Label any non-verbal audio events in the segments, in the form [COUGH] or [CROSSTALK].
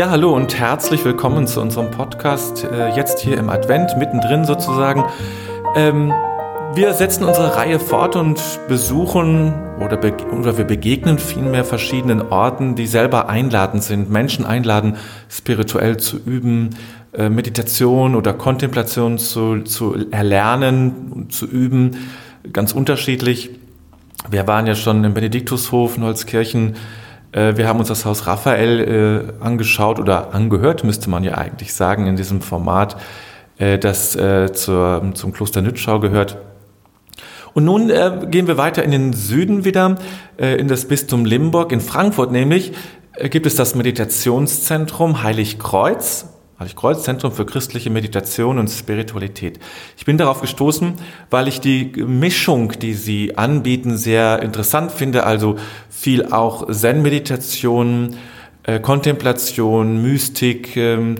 Ja, hallo und herzlich willkommen zu unserem Podcast, äh, jetzt hier im Advent, mittendrin sozusagen. Ähm, wir setzen unsere Reihe fort und besuchen oder, be oder wir begegnen vielmehr verschiedenen Orten, die selber einladend sind, Menschen einladen, spirituell zu üben, äh, Meditation oder Kontemplation zu, zu erlernen und zu üben, ganz unterschiedlich. Wir waren ja schon im Benediktushof in Holzkirchen, wir haben uns das Haus Raphael äh, angeschaut oder angehört, müsste man ja eigentlich sagen, in diesem Format, äh, das äh, zum Kloster Nützschau gehört. Und nun äh, gehen wir weiter in den Süden wieder, äh, in das Bistum Limburg. In Frankfurt nämlich gibt es das Meditationszentrum Heiligkreuz. Heiligkreuz, Zentrum für christliche Meditation und Spiritualität. Ich bin darauf gestoßen, weil ich die Mischung, die sie anbieten, sehr interessant finde. Also viel auch Zen-Meditation, äh, Kontemplation, Mystik, ähm,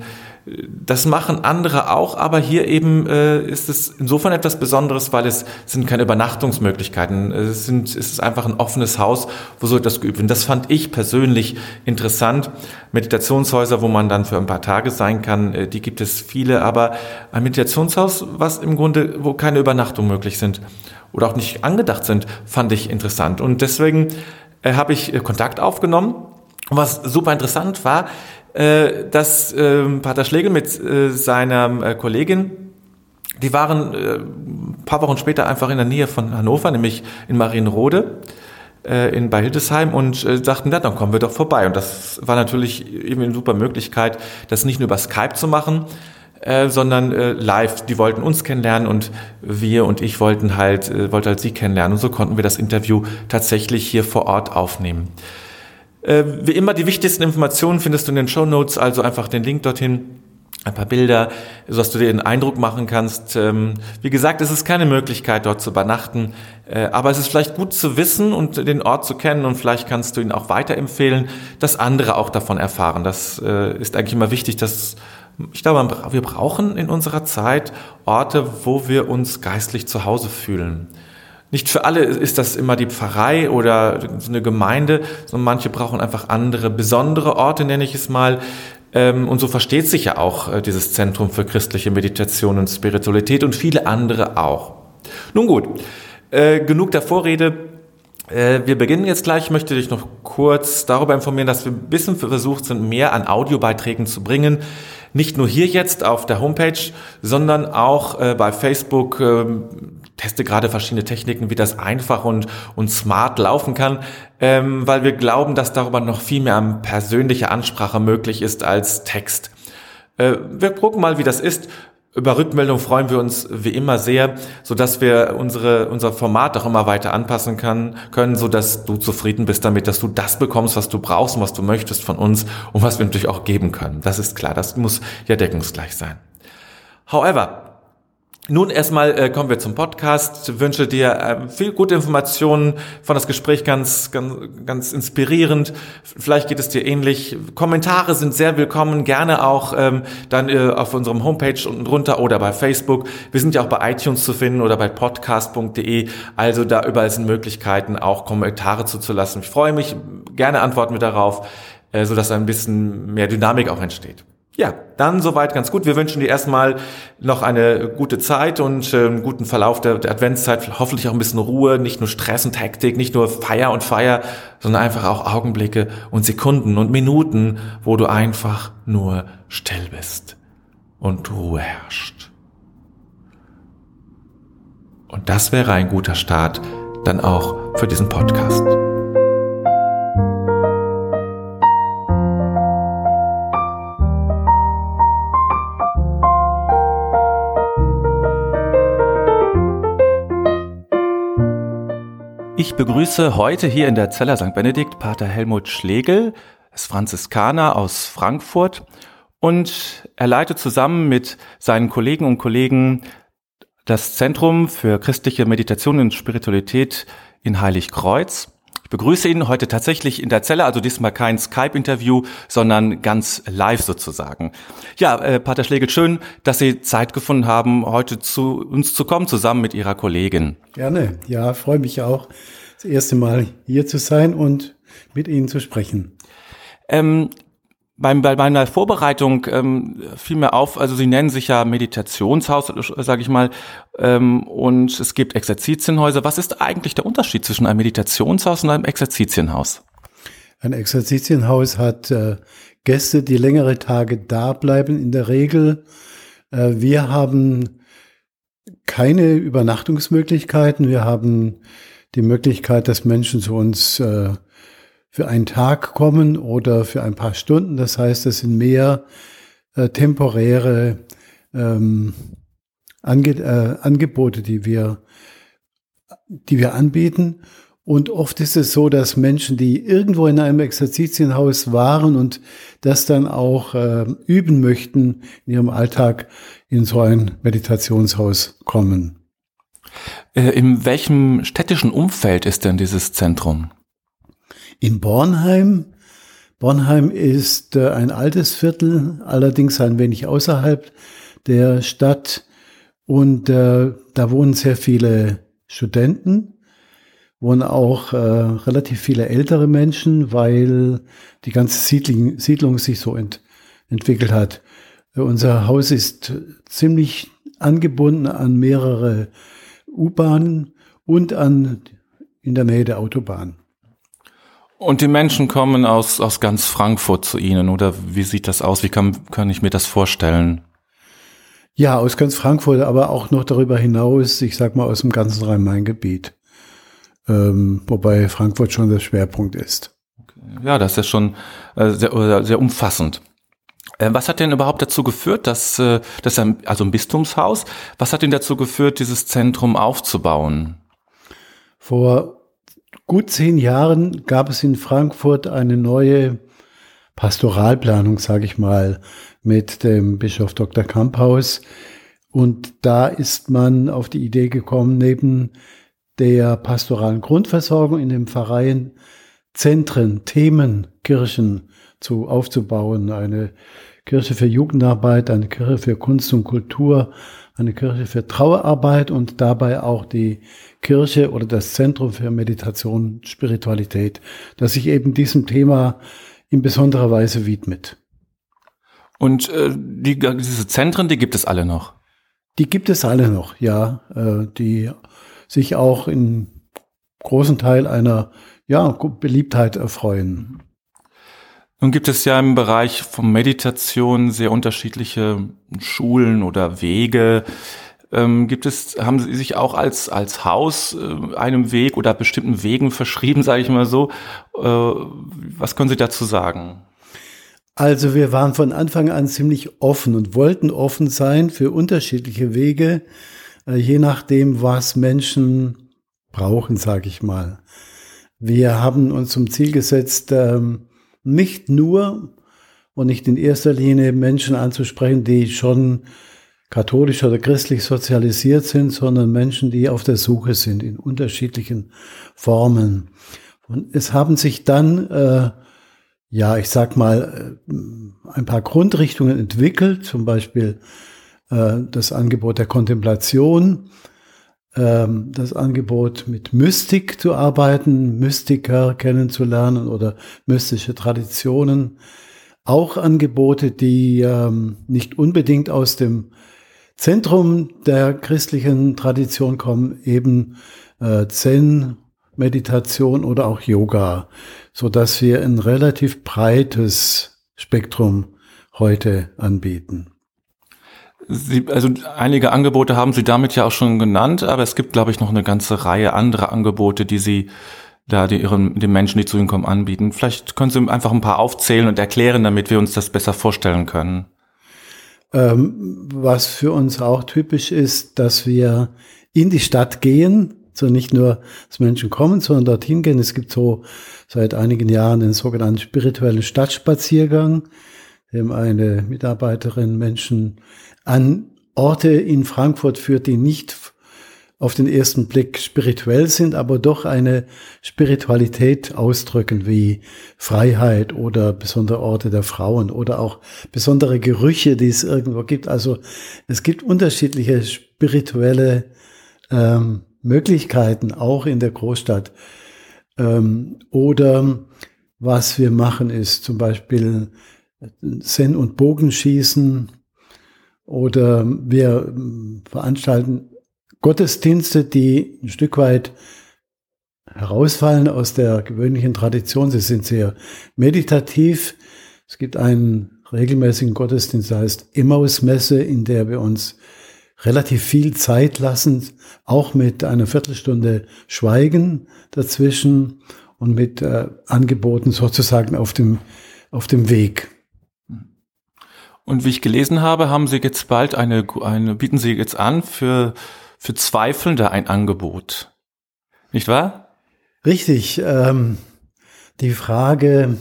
das machen andere auch, aber hier eben äh, ist es insofern etwas Besonderes, weil es sind keine Übernachtungsmöglichkeiten. Es, sind, es ist einfach ein offenes Haus, wo so etwas geübt wird. Das fand ich persönlich interessant. Meditationshäuser, wo man dann für ein paar Tage sein kann, äh, die gibt es viele, aber ein Meditationshaus, was im Grunde, wo keine Übernachtung möglich sind oder auch nicht angedacht sind, fand ich interessant. Und deswegen äh, habe ich äh, Kontakt aufgenommen. Und was super interessant war, äh, dass äh, Pater Schlegel mit äh, seiner äh, Kollegin, die waren äh, ein paar Wochen später einfach in der Nähe von Hannover, nämlich in Marienrode äh, in, bei Hildesheim und äh, sagten, ja, dann kommen wir doch vorbei. Und das war natürlich eben eine super Möglichkeit, das nicht nur über Skype zu machen, äh, sondern äh, live. Die wollten uns kennenlernen und wir und ich wollten halt, äh, wollte halt sie kennenlernen. Und so konnten wir das Interview tatsächlich hier vor Ort aufnehmen. Äh, wie immer, die wichtigsten Informationen findest du in den Show Notes, also einfach den Link dorthin ein paar Bilder, sodass du dir einen Eindruck machen kannst. Ähm, wie gesagt, es ist keine Möglichkeit, dort zu übernachten, äh, aber es ist vielleicht gut zu wissen und den Ort zu kennen und vielleicht kannst du ihn auch weiterempfehlen, dass andere auch davon erfahren. Das äh, ist eigentlich immer wichtig, dass ich glaube, wir brauchen in unserer Zeit Orte, wo wir uns geistlich zu Hause fühlen. Nicht für alle ist das immer die Pfarrei oder eine Gemeinde, sondern manche brauchen einfach andere, besondere Orte, nenne ich es mal. Ähm, und so versteht sich ja auch äh, dieses Zentrum für christliche Meditation und Spiritualität und viele andere auch. Nun gut, äh, genug der Vorrede. Äh, wir beginnen jetzt gleich. Ich möchte dich noch kurz darüber informieren, dass wir ein bisschen versucht sind, mehr an Audiobeiträgen zu bringen. Nicht nur hier jetzt auf der Homepage, sondern auch bei Facebook ähm, teste gerade verschiedene Techniken, wie das einfach und, und smart laufen kann, ähm, weil wir glauben, dass darüber noch viel mehr an persönlicher Ansprache möglich ist als Text. Äh, wir gucken mal, wie das ist. Über Rückmeldung freuen wir uns wie immer sehr, so dass wir unsere, unser Format auch immer weiter anpassen kann, können, so dass du zufrieden bist damit, dass du das bekommst, was du brauchst und was du möchtest von uns und was wir natürlich auch geben können. Das ist klar. Das muss ja deckungsgleich sein. However, nun erstmal äh, kommen wir zum Podcast. Wünsche dir äh, viel gute Informationen von das Gespräch ganz, ganz, ganz inspirierend. Vielleicht geht es dir ähnlich. Kommentare sind sehr willkommen, gerne auch ähm, dann äh, auf unserem Homepage unten drunter oder bei Facebook. Wir sind ja auch bei iTunes zu finden oder bei podcast.de. Also da überall sind Möglichkeiten, auch Kommentare zuzulassen. Ich freue mich, gerne antworten wir darauf, äh, so dass ein bisschen mehr Dynamik auch entsteht. Ja, dann soweit ganz gut. Wir wünschen dir erstmal noch eine gute Zeit und äh, einen guten Verlauf der, der Adventszeit. Hoffentlich auch ein bisschen Ruhe, nicht nur Stress und Hektik, nicht nur Feier und Feier, sondern einfach auch Augenblicke und Sekunden und Minuten, wo du einfach nur still bist und Ruhe herrscht. Und das wäre ein guter Start dann auch für diesen Podcast. Ich begrüße heute hier in der Zeller St. Benedikt Pater Helmut Schlegel, ist Franziskaner aus Frankfurt und er leitet zusammen mit seinen Kollegen und Kollegen das Zentrum für christliche Meditation und Spiritualität in Heiligkreuz. Begrüße ihn heute tatsächlich in der Zelle, also diesmal kein Skype-Interview, sondern ganz live sozusagen. Ja, äh, Pater Schlegel, schön, dass Sie Zeit gefunden haben, heute zu uns zu kommen, zusammen mit Ihrer Kollegin. Gerne, ja, freue mich auch, das erste Mal hier zu sein und mit Ihnen zu sprechen. Ähm, bei meiner Vorbereitung ähm, fiel mir auf, also Sie nennen sich ja Meditationshaus, sage ich mal, ähm, und es gibt Exerzitienhäuser. Was ist eigentlich der Unterschied zwischen einem Meditationshaus und einem Exerzitienhaus? Ein Exerzitienhaus hat äh, Gäste, die längere Tage da bleiben, in der Regel. Äh, wir haben keine Übernachtungsmöglichkeiten. Wir haben die Möglichkeit, dass Menschen zu uns äh, für einen Tag kommen oder für ein paar Stunden. Das heißt, es sind mehr äh, temporäre ähm, Ange äh, Angebote, die wir, die wir anbieten. Und oft ist es so, dass Menschen, die irgendwo in einem Exerzitienhaus waren und das dann auch äh, üben möchten, in ihrem Alltag in so ein Meditationshaus kommen. Äh, in welchem städtischen Umfeld ist denn dieses Zentrum? In Bornheim. Bornheim ist äh, ein altes Viertel, allerdings ein wenig außerhalb der Stadt. Und äh, da wohnen sehr viele Studenten, wohnen auch äh, relativ viele ältere Menschen, weil die ganze Siedlung, Siedlung sich so ent, entwickelt hat. Unser Haus ist ziemlich angebunden an mehrere U-Bahnen und an in der Nähe der Autobahn. Und die Menschen kommen aus, aus ganz Frankfurt zu Ihnen, oder wie sieht das aus? Wie kann, kann ich mir das vorstellen? Ja, aus ganz Frankfurt, aber auch noch darüber hinaus, ich sag mal aus dem ganzen Rhein-Main-Gebiet. Ähm, wobei Frankfurt schon der Schwerpunkt ist. Ja, das ist ja schon äh, sehr, sehr umfassend. Äh, was hat denn überhaupt dazu geführt, dass, äh, dass ein, also ein Bistumshaus, was hat denn dazu geführt, dieses Zentrum aufzubauen? Vor gut zehn Jahren gab es in Frankfurt eine neue Pastoralplanung, sage ich mal, mit dem Bischof Dr. Kamphaus. Und da ist man auf die Idee gekommen, neben der pastoralen Grundversorgung in den Pfarreien Zentren, Themen, Kirchen zu aufzubauen. Eine Kirche für Jugendarbeit, eine Kirche für Kunst und Kultur, eine Kirche für Trauerarbeit und dabei auch die Kirche oder das Zentrum für Meditation, Spiritualität, das sich eben diesem Thema in besonderer Weise widmet. Und äh, die, diese Zentren, die gibt es alle noch? Die gibt es alle noch, ja, äh, die sich auch in großen Teil einer ja, Beliebtheit erfreuen. Nun gibt es ja im Bereich von Meditation sehr unterschiedliche Schulen oder Wege. Ähm, gibt es, haben Sie sich auch als, als Haus äh, einem Weg oder bestimmten Wegen verschrieben, [LAUGHS] sage ich mal so? Äh, was können Sie dazu sagen? Also wir waren von Anfang an ziemlich offen und wollten offen sein für unterschiedliche Wege, äh, je nachdem, was Menschen brauchen, sage ich mal. Wir haben uns zum Ziel gesetzt, ähm, nicht nur und nicht in erster Linie Menschen anzusprechen, die schon katholisch oder christlich sozialisiert sind, sondern Menschen, die auf der Suche sind in unterschiedlichen Formen. Und es haben sich dann, äh, ja, ich sag mal, äh, ein paar Grundrichtungen entwickelt, zum Beispiel äh, das Angebot der Kontemplation, ähm, das Angebot mit Mystik zu arbeiten, Mystiker kennenzulernen oder mystische Traditionen. Auch Angebote, die ähm, nicht unbedingt aus dem Zentrum der christlichen Tradition kommen, eben äh, Zen, Meditation oder auch Yoga, so dass wir ein relativ breites Spektrum heute anbieten. Sie, also einige Angebote haben Sie damit ja auch schon genannt, aber es gibt, glaube ich, noch eine ganze Reihe anderer Angebote, die Sie da die ihren, den Menschen, die zu Ihnen kommen, anbieten. Vielleicht können Sie einfach ein paar aufzählen und erklären, damit wir uns das besser vorstellen können. Ähm, was für uns auch typisch ist, dass wir in die Stadt gehen, so nicht nur, dass Menschen kommen, sondern dorthin gehen. Es gibt so seit einigen Jahren den sogenannten spirituellen Stadtspaziergang, dem eine Mitarbeiterin Menschen an Orte in Frankfurt führt, die nicht auf den ersten Blick spirituell sind, aber doch eine Spiritualität ausdrücken, wie Freiheit oder besondere Orte der Frauen oder auch besondere Gerüche, die es irgendwo gibt. Also es gibt unterschiedliche spirituelle ähm, Möglichkeiten, auch in der Großstadt. Ähm, oder was wir machen, ist zum Beispiel Zen- und Bogenschießen oder wir veranstalten Gottesdienste, die ein Stück weit herausfallen aus der gewöhnlichen Tradition. Sie sind sehr meditativ. Es gibt einen regelmäßigen Gottesdienst, der heißt Emmausmesse, in der wir uns relativ viel Zeit lassen, auch mit einer Viertelstunde Schweigen dazwischen und mit äh, Angeboten sozusagen auf dem, auf dem Weg. Und wie ich gelesen habe, haben Sie jetzt bald eine, eine bieten Sie jetzt an für, für Zweifelnde ein Angebot. Nicht wahr? Richtig. Ähm, die Frage,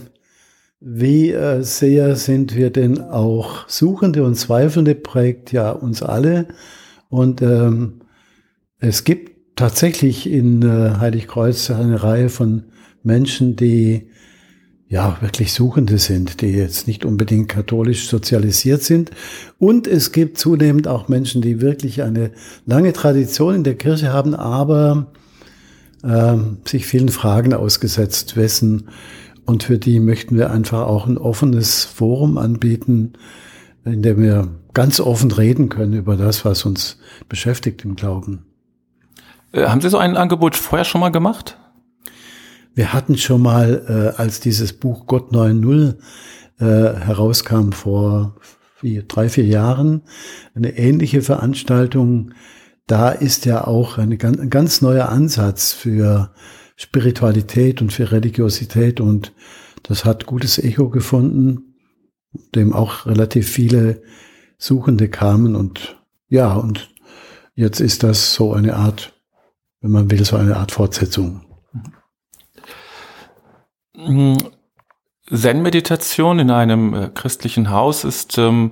wie äh, sehr sind wir denn auch Suchende und Zweifelnde, prägt ja uns alle. Und ähm, es gibt tatsächlich in äh, Heiligkreuz eine Reihe von Menschen, die ja wirklich Suchende sind, die jetzt nicht unbedingt katholisch sozialisiert sind. Und es gibt zunehmend auch Menschen, die wirklich eine lange Tradition in der Kirche haben, aber ähm, sich vielen Fragen ausgesetzt wissen und für die möchten wir einfach auch ein offenes Forum anbieten, in dem wir ganz offen reden können über das, was uns beschäftigt im Glauben. Äh, haben Sie so ein Angebot vorher schon mal gemacht? Wir hatten schon mal, äh, als dieses Buch Gott 9.0 äh, herauskam vor vier, drei, vier Jahren, eine ähnliche Veranstaltung. Da ist ja auch eine, ein ganz neuer Ansatz für Spiritualität und für Religiosität und das hat gutes Echo gefunden, dem auch relativ viele Suchende kamen und ja, und jetzt ist das so eine Art, wenn man will, so eine Art Fortsetzung. Mhm. Zen-Meditation in einem äh, christlichen Haus ist ähm,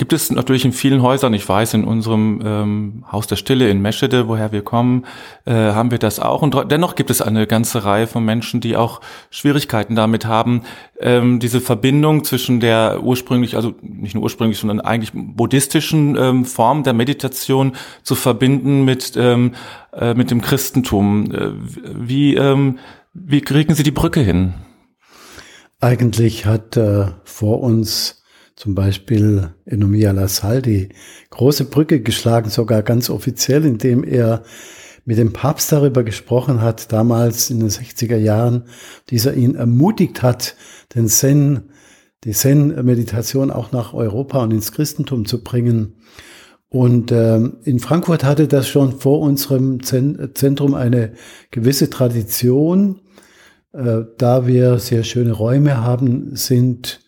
gibt es natürlich in vielen Häusern, ich weiß, in unserem ähm, Haus der Stille in Meschede, woher wir kommen, äh, haben wir das auch. Und dennoch gibt es eine ganze Reihe von Menschen, die auch Schwierigkeiten damit haben, ähm, diese Verbindung zwischen der ursprünglich, also nicht nur ursprünglich, sondern eigentlich buddhistischen ähm, Form der Meditation zu verbinden mit, ähm, äh, mit dem Christentum. Äh, wie, ähm, wie kriegen Sie die Brücke hin? Eigentlich hat äh, vor uns zum Beispiel Enomia Lassalle die große Brücke geschlagen, sogar ganz offiziell, indem er mit dem Papst darüber gesprochen hat, damals in den 60er Jahren, dieser ihn ermutigt hat, den Zen, die Zen-Meditation auch nach Europa und ins Christentum zu bringen. Und ähm, in Frankfurt hatte das schon vor unserem Zentrum eine gewisse Tradition. Äh, da wir sehr schöne Räume haben, sind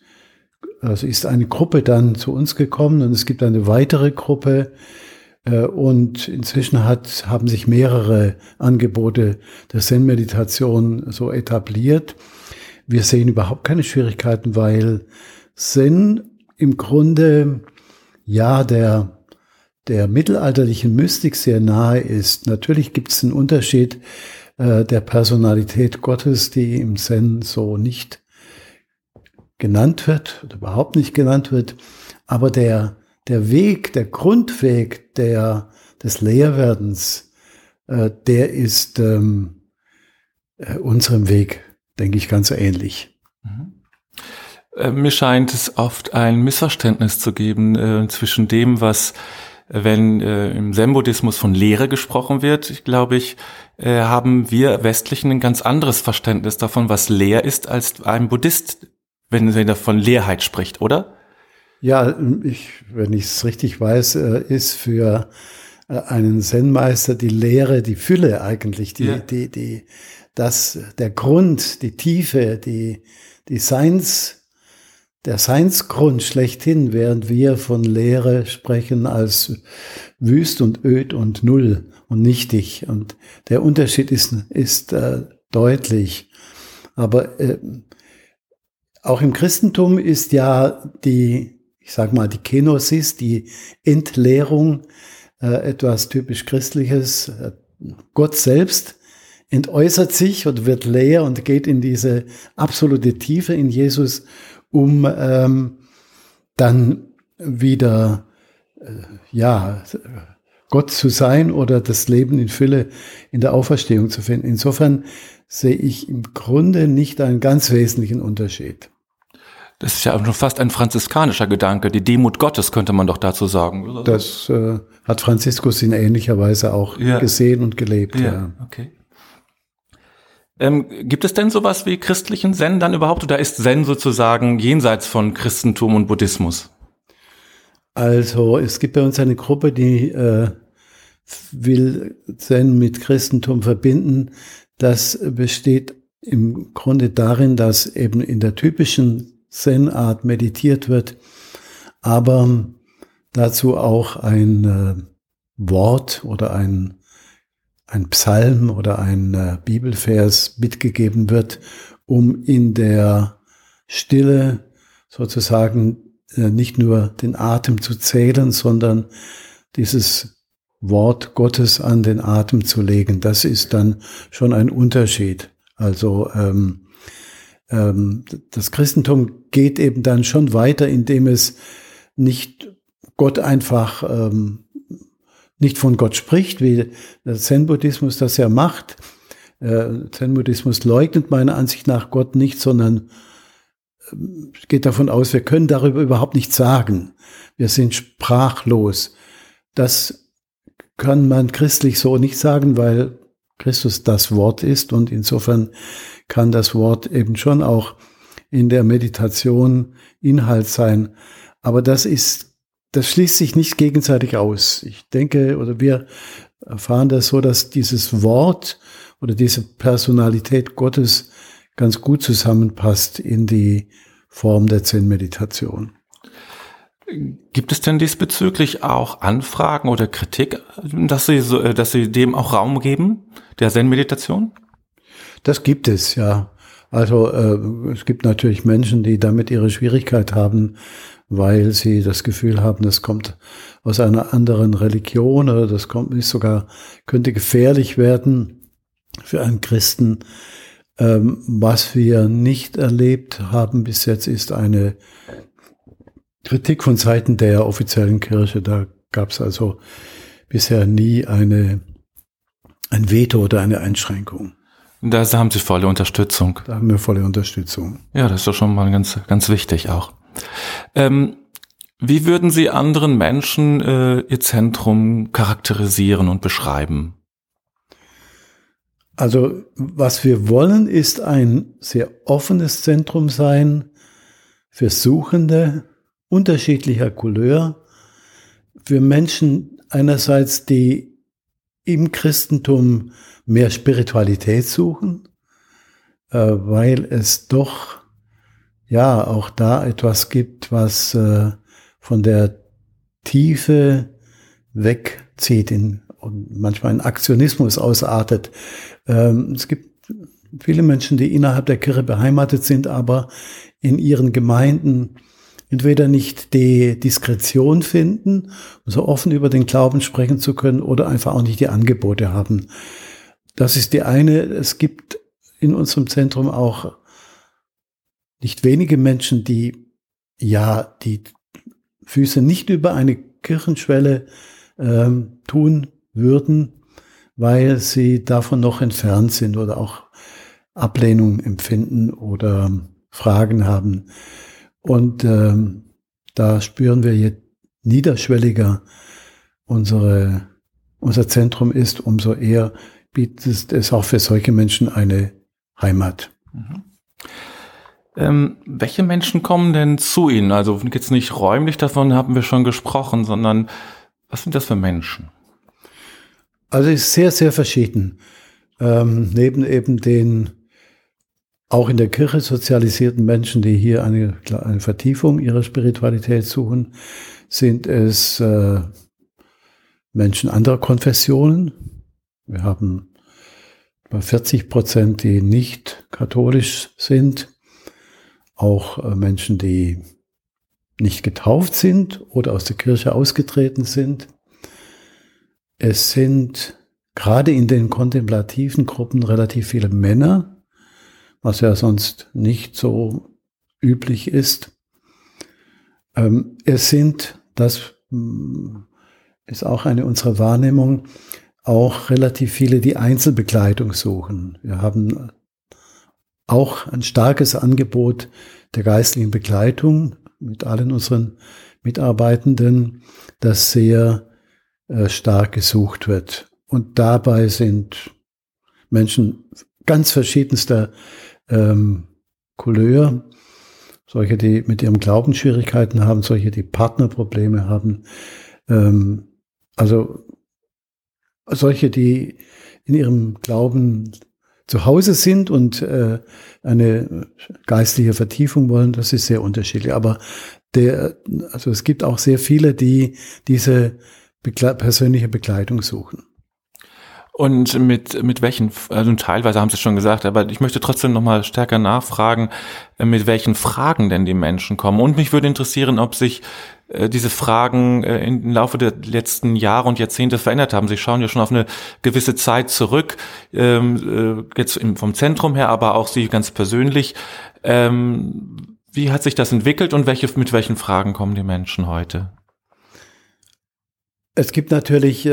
also ist eine Gruppe dann zu uns gekommen und es gibt eine weitere Gruppe äh, und inzwischen hat, haben sich mehrere Angebote der Zen-Meditation so etabliert. Wir sehen überhaupt keine Schwierigkeiten, weil Zen im Grunde ja der, der mittelalterlichen Mystik sehr nahe ist. Natürlich gibt es einen Unterschied äh, der Personalität Gottes, die im Zen so nicht genannt wird oder überhaupt nicht genannt wird. Aber der, der Weg, der Grundweg der, des Lehrwerdens, äh, der ist ähm, äh, unserem Weg, denke ich, ganz ähnlich. Mhm. Äh, mir scheint es oft ein Missverständnis zu geben äh, zwischen dem, was, wenn äh, im Zen-Buddhismus von Lehre gesprochen wird, glaube ich, äh, haben wir Westlichen ein ganz anderes Verständnis davon, was Lehr ist, als ein Buddhist wenn sie von Leerheit spricht, oder? Ja, ich, wenn ich es richtig weiß, äh, ist für äh, einen Zen-Meister die Lehre, die Fülle eigentlich, die, ja. die, die, das, der Grund, die Tiefe, die, die Seins, der Seinsgrund schlechthin, während wir von Lehre sprechen als wüst und öd und null und nichtig. Und der Unterschied ist, ist äh, deutlich. Aber äh, auch im Christentum ist ja die, ich sag mal, die Kenosis, die Entleerung, äh, etwas typisch Christliches. Gott selbst entäußert sich und wird leer und geht in diese absolute Tiefe in Jesus, um ähm, dann wieder, äh, ja, Gott zu sein oder das Leben in Fülle in der Auferstehung zu finden. Insofern sehe ich im Grunde nicht einen ganz wesentlichen Unterschied. Das ist ja nur fast ein franziskanischer Gedanke. Die Demut Gottes könnte man doch dazu sagen. Das äh, hat Franziskus in ähnlicher Weise auch ja. gesehen und gelebt. Ja, ja. okay. Ähm, gibt es denn sowas wie christlichen Zen dann überhaupt oder ist Zen sozusagen jenseits von Christentum und Buddhismus? Also es gibt bei uns eine Gruppe, die äh, will Zen mit Christentum verbinden. Das besteht im Grunde darin, dass eben in der typischen Zen-Art meditiert wird, aber dazu auch ein äh, Wort oder ein, ein Psalm oder ein äh, Bibelvers mitgegeben wird, um in der Stille sozusagen äh, nicht nur den Atem zu zählen, sondern dieses Wort Gottes an den Atem zu legen. Das ist dann schon ein Unterschied. Also ähm, ähm, das Christentum geht eben dann schon weiter, indem es nicht Gott einfach ähm, nicht von Gott spricht, wie der Zen-Buddhismus das ja macht. Äh, Zen-Buddhismus leugnet meiner Ansicht nach Gott nicht, sondern geht davon aus, wir können darüber überhaupt nichts sagen. Wir sind sprachlos. Das kann man christlich so nicht sagen, weil Christus das Wort ist und insofern kann das Wort eben schon auch in der Meditation Inhalt sein. Aber das ist, das schließt sich nicht gegenseitig aus. Ich denke, oder wir erfahren das so, dass dieses Wort oder diese Personalität Gottes ganz gut zusammenpasst in die Form der Zen-Meditation. Gibt es denn diesbezüglich auch Anfragen oder Kritik, dass Sie, so, dass Sie dem auch Raum geben, der Zen-Meditation? Das gibt es, ja. Also äh, es gibt natürlich Menschen, die damit ihre Schwierigkeit haben, weil sie das Gefühl haben, das kommt aus einer anderen Religion oder das kommt ist sogar könnte gefährlich werden für einen Christen. Ähm, was wir nicht erlebt haben bis jetzt ist eine Kritik von Seiten der offiziellen Kirche. Da gab es also bisher nie eine, ein Veto oder eine Einschränkung. Da haben Sie volle Unterstützung. Da haben wir volle Unterstützung. Ja, das ist doch schon mal ganz, ganz wichtig auch. Ähm, wie würden Sie anderen Menschen äh, Ihr Zentrum charakterisieren und beschreiben? Also was wir wollen, ist ein sehr offenes Zentrum sein für Suchende unterschiedlicher Couleur, für Menschen einerseits, die im Christentum mehr Spiritualität suchen, äh, weil es doch ja auch da etwas gibt, was äh, von der Tiefe wegzieht in, und manchmal in Aktionismus ausartet. Ähm, es gibt viele Menschen, die innerhalb der Kirche beheimatet sind, aber in ihren Gemeinden entweder nicht die Diskretion finden, so offen über den Glauben sprechen zu können, oder einfach auch nicht die Angebote haben. Das ist die eine. Es gibt in unserem Zentrum auch nicht wenige Menschen, die ja die Füße nicht über eine Kirchenschwelle ähm, tun würden, weil sie davon noch entfernt sind oder auch Ablehnung empfinden oder Fragen haben. Und ähm, da spüren wir, je niederschwelliger unsere, unser Zentrum ist, umso eher bietet es auch für solche Menschen eine Heimat. Mhm. Ähm, welche Menschen kommen denn zu Ihnen? Also jetzt nicht räumlich, davon haben wir schon gesprochen, sondern was sind das für Menschen? Also ist sehr, sehr verschieden. Ähm, neben eben den auch in der Kirche sozialisierten Menschen, die hier eine, eine Vertiefung ihrer Spiritualität suchen, sind es äh, Menschen anderer Konfessionen. Wir haben etwa 40 Prozent, die nicht katholisch sind. Auch äh, Menschen, die nicht getauft sind oder aus der Kirche ausgetreten sind. Es sind gerade in den kontemplativen Gruppen relativ viele Männer, was ja sonst nicht so üblich ist. Ähm, es sind, das mm, ist auch eine unserer Wahrnehmung, auch relativ viele, die Einzelbegleitung suchen. Wir haben auch ein starkes Angebot der geistlichen Begleitung mit allen unseren Mitarbeitenden, das sehr äh, stark gesucht wird. Und dabei sind Menschen ganz verschiedenster ähm, Couleur, solche, die mit ihrem Glauben Schwierigkeiten haben, solche, die Partnerprobleme haben, ähm, also solche, die in ihrem Glauben zu Hause sind und äh, eine geistliche Vertiefung wollen, das ist sehr unterschiedlich. Aber der, also es gibt auch sehr viele, die diese Begle persönliche Begleitung suchen. Und mit, mit welchen, also teilweise haben Sie es schon gesagt, aber ich möchte trotzdem nochmal stärker nachfragen, äh, mit welchen Fragen denn die Menschen kommen. Und mich würde interessieren, ob sich äh, diese Fragen äh, im Laufe der letzten Jahre und Jahrzehnte verändert haben. Sie schauen ja schon auf eine gewisse Zeit zurück, ähm, jetzt vom Zentrum her, aber auch Sie ganz persönlich. Ähm, wie hat sich das entwickelt und welche, mit welchen Fragen kommen die Menschen heute? Es gibt natürlich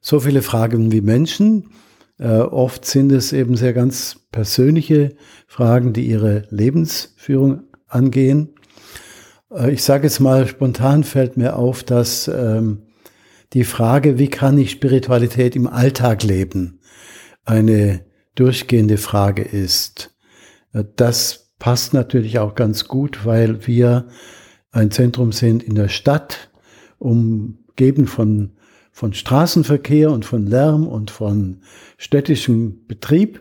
so viele Fragen wie Menschen. Äh, oft sind es eben sehr ganz persönliche Fragen, die ihre Lebensführung angehen. Äh, ich sage jetzt mal, spontan fällt mir auf, dass ähm, die Frage, wie kann ich Spiritualität im Alltag leben, eine durchgehende Frage ist. Äh, das passt natürlich auch ganz gut, weil wir ein Zentrum sind in der Stadt, umgeben von von Straßenverkehr und von Lärm und von städtischem Betrieb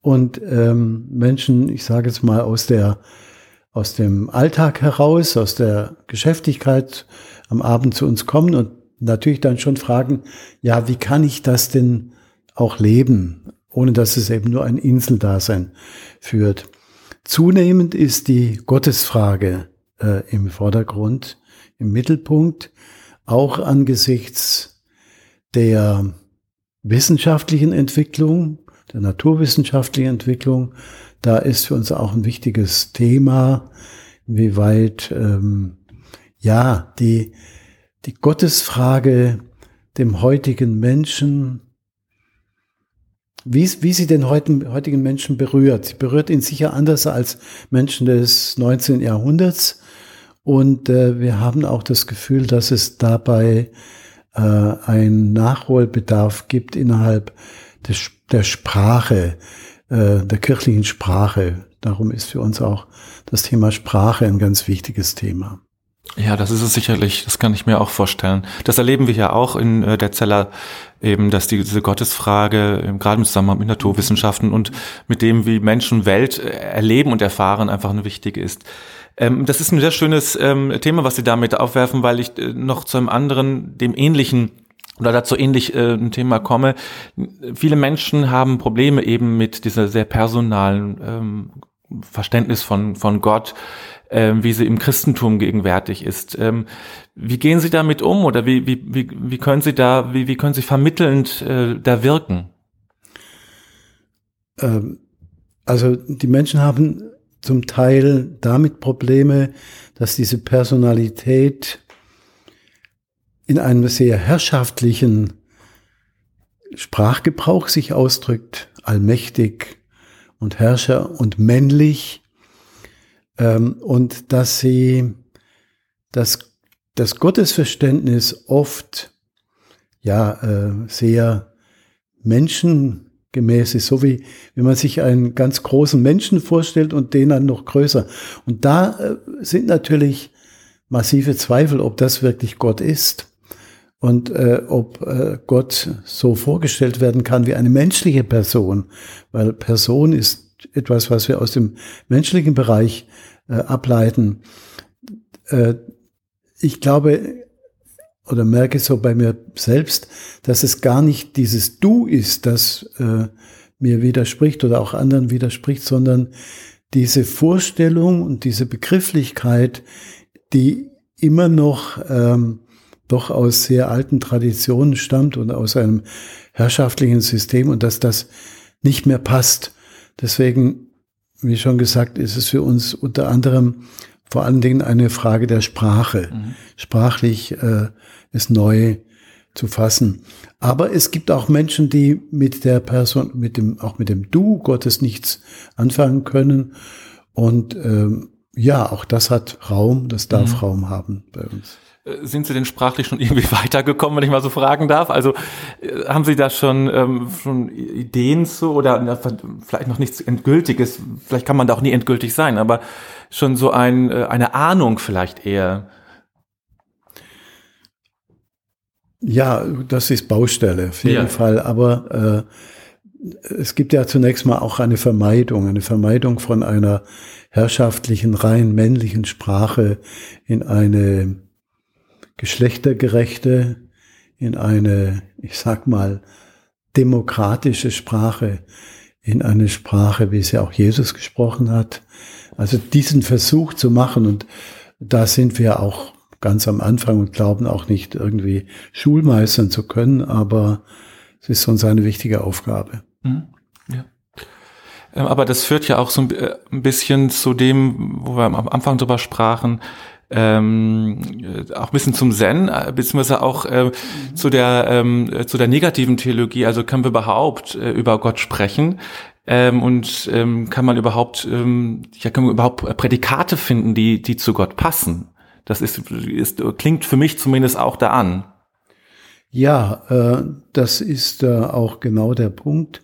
und ähm, Menschen, ich sage jetzt mal aus der aus dem Alltag heraus, aus der Geschäftigkeit am Abend zu uns kommen und natürlich dann schon fragen, ja, wie kann ich das denn auch leben, ohne dass es eben nur ein Inseldasein führt. Zunehmend ist die Gottesfrage äh, im Vordergrund, im Mittelpunkt, auch angesichts der wissenschaftlichen Entwicklung, der naturwissenschaftlichen Entwicklung. Da ist für uns auch ein wichtiges Thema, inwieweit ähm, ja die, die Gottesfrage dem heutigen Menschen, wie, wie sie den heutigen, heutigen Menschen berührt. Sie berührt ihn sicher anders als Menschen des 19. Jahrhunderts. Und äh, wir haben auch das Gefühl, dass es dabei äh, ein Nachholbedarf gibt innerhalb des, der Sprache, äh, der kirchlichen Sprache. Darum ist für uns auch das Thema Sprache ein ganz wichtiges Thema. Ja, das ist es sicherlich. Das kann ich mir auch vorstellen. Das erleben wir ja auch in äh, der Zeller eben, dass diese Gottesfrage, gerade im Zusammenhang mit Naturwissenschaften und mit dem, wie Menschen Welt äh, erleben und erfahren, einfach eine wichtige ist. Ähm, das ist ein sehr schönes ähm, Thema, was Sie damit aufwerfen, weil ich äh, noch zu einem anderen, dem ähnlichen oder dazu ähnlich äh, ein Thema komme. Viele Menschen haben Probleme eben mit dieser sehr personalen ähm, Verständnis von, von Gott, äh, wie sie im Christentum gegenwärtig ist. Ähm, wie gehen Sie damit um oder wie, wie, wie, wie können Sie da, wie, wie können Sie vermittelnd äh, da wirken? Ähm, also die Menschen haben zum Teil damit Probleme, dass diese Personalität in einem sehr herrschaftlichen Sprachgebrauch sich ausdrückt, allmächtig und Herrscher und männlich, ähm, und dass sie das, das Gottesverständnis oft ja äh, sehr Menschen gemäß ist, so wie wenn man sich einen ganz großen Menschen vorstellt und den dann noch größer. Und da äh, sind natürlich massive Zweifel, ob das wirklich Gott ist und äh, ob äh, Gott so vorgestellt werden kann wie eine menschliche Person, weil Person ist etwas, was wir aus dem menschlichen Bereich äh, ableiten. Äh, ich glaube, oder merke so bei mir selbst, dass es gar nicht dieses Du ist, das äh, mir widerspricht oder auch anderen widerspricht, sondern diese Vorstellung und diese Begrifflichkeit, die immer noch ähm, doch aus sehr alten Traditionen stammt und aus einem herrschaftlichen System und dass das nicht mehr passt. Deswegen, wie schon gesagt, ist es für uns unter anderem vor allen Dingen eine Frage der Sprache. Mhm. Sprachlich äh, es neu zu fassen. Aber es gibt auch Menschen, die mit der Person, mit dem, auch mit dem Du Gottes nichts anfangen können. Und ähm, ja, auch das hat Raum, das darf mhm. Raum haben bei uns. Äh, sind Sie denn sprachlich schon [LAUGHS] irgendwie weitergekommen, wenn ich mal so fragen darf? Also äh, haben Sie da schon, ähm, schon Ideen zu oder vielleicht noch nichts Endgültiges, vielleicht kann man da auch nie endgültig sein, aber schon so ein, äh, eine Ahnung vielleicht eher? Ja, das ist Baustelle auf jeden ja. Fall, aber äh, es gibt ja zunächst mal auch eine Vermeidung, eine Vermeidung von einer herrschaftlichen, rein männlichen Sprache in eine geschlechtergerechte, in eine, ich sag mal, demokratische Sprache, in eine Sprache, wie es ja auch Jesus gesprochen hat. Also diesen Versuch zu machen und da sind wir auch ganz am Anfang und glauben auch nicht irgendwie Schulmeistern zu können, aber es ist uns eine wichtige Aufgabe. Mhm. Ja. Ähm, aber das führt ja auch so äh, ein bisschen zu dem, wo wir am Anfang drüber sprachen, ähm, auch ein bisschen zum Zen, äh, beziehungsweise auch äh, mhm. zu der ähm, zu der negativen Theologie. Also können wir überhaupt äh, über Gott sprechen? Ähm, und ähm, kann man überhaupt ähm, ja kann man überhaupt Prädikate finden, die die zu Gott passen? Das ist, ist klingt für mich zumindest auch da an. Ja, äh, das ist äh, auch genau der Punkt.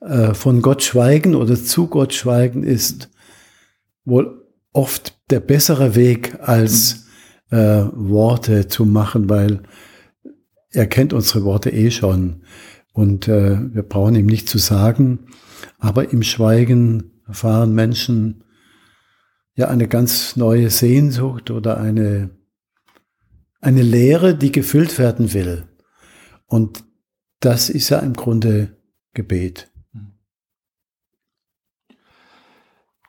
Äh, von Gott schweigen oder zu Gott schweigen ist wohl oft der bessere Weg, als mhm. äh, Worte zu machen, weil er kennt unsere Worte eh schon. Und äh, wir brauchen ihm nicht zu sagen, aber im Schweigen erfahren Menschen ja eine ganz neue Sehnsucht oder eine, eine Leere, die gefüllt werden will. Und das ist ja im Grunde Gebet.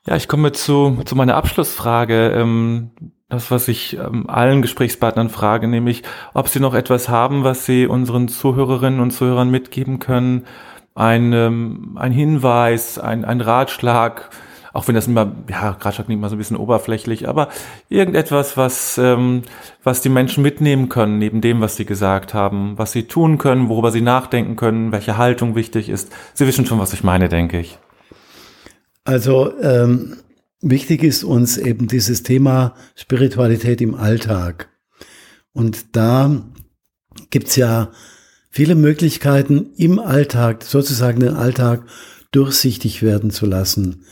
Ja, ich komme zu, zu meiner Abschlussfrage. Ähm, das, was ich ähm, allen Gesprächspartnern frage, nämlich, ob sie noch etwas haben, was sie unseren Zuhörerinnen und Zuhörern mitgeben können. Ein, ähm, ein Hinweis, ein, ein Ratschlag, auch wenn das immer, ja, Ratschlag klingt mal so ein bisschen oberflächlich, aber irgendetwas, was, ähm, was die Menschen mitnehmen können, neben dem, was sie gesagt haben, was sie tun können, worüber sie nachdenken können, welche Haltung wichtig ist. Sie wissen schon, was ich meine, denke ich. Also ähm, wichtig ist uns eben dieses Thema Spiritualität im Alltag. Und da gibt's ja viele Möglichkeiten im Alltag, sozusagen den Alltag durchsichtig werden zu lassen.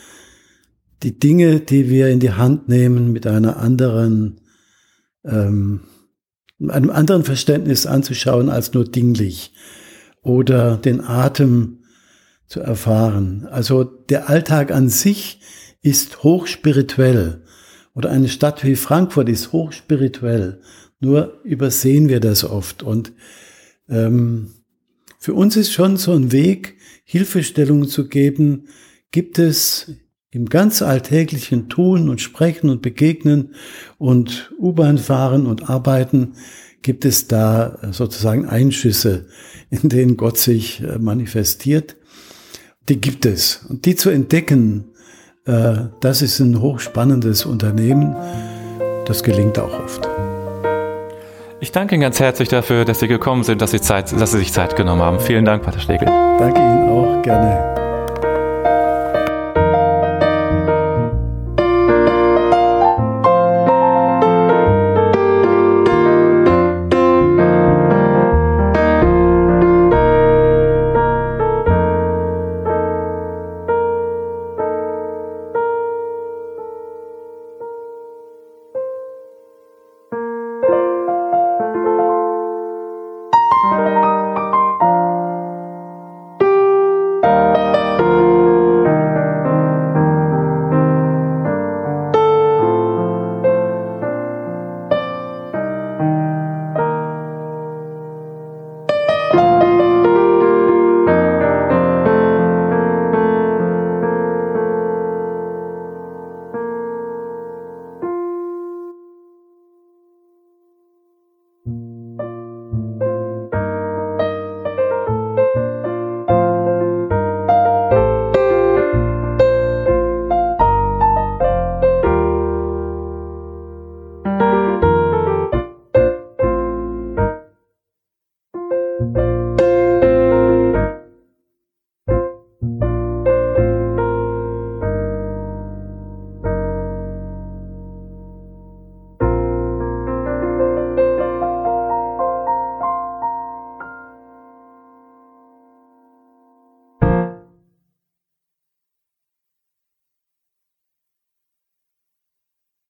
Die Dinge, die wir in die Hand nehmen, mit einer anderen, ähm, einem anderen Verständnis anzuschauen als nur dinglich. Oder den Atem zu erfahren. Also der Alltag an sich ist hochspirituell. Oder eine Stadt wie Frankfurt ist hochspirituell. Nur übersehen wir das oft. Und ähm, für uns ist schon so ein Weg, Hilfestellungen zu geben. Gibt es im ganz alltäglichen Tun und Sprechen und Begegnen und U-Bahn fahren und arbeiten, gibt es da sozusagen Einschüsse, in denen Gott sich äh, manifestiert die gibt es. Und die zu entdecken, äh, das ist ein hochspannendes Unternehmen. Das gelingt auch oft. Ich danke Ihnen ganz herzlich dafür, dass Sie gekommen sind, dass Sie, Zeit, dass Sie sich Zeit genommen haben. Vielen Dank, Pater Schlegel. Danke Ihnen auch, gerne.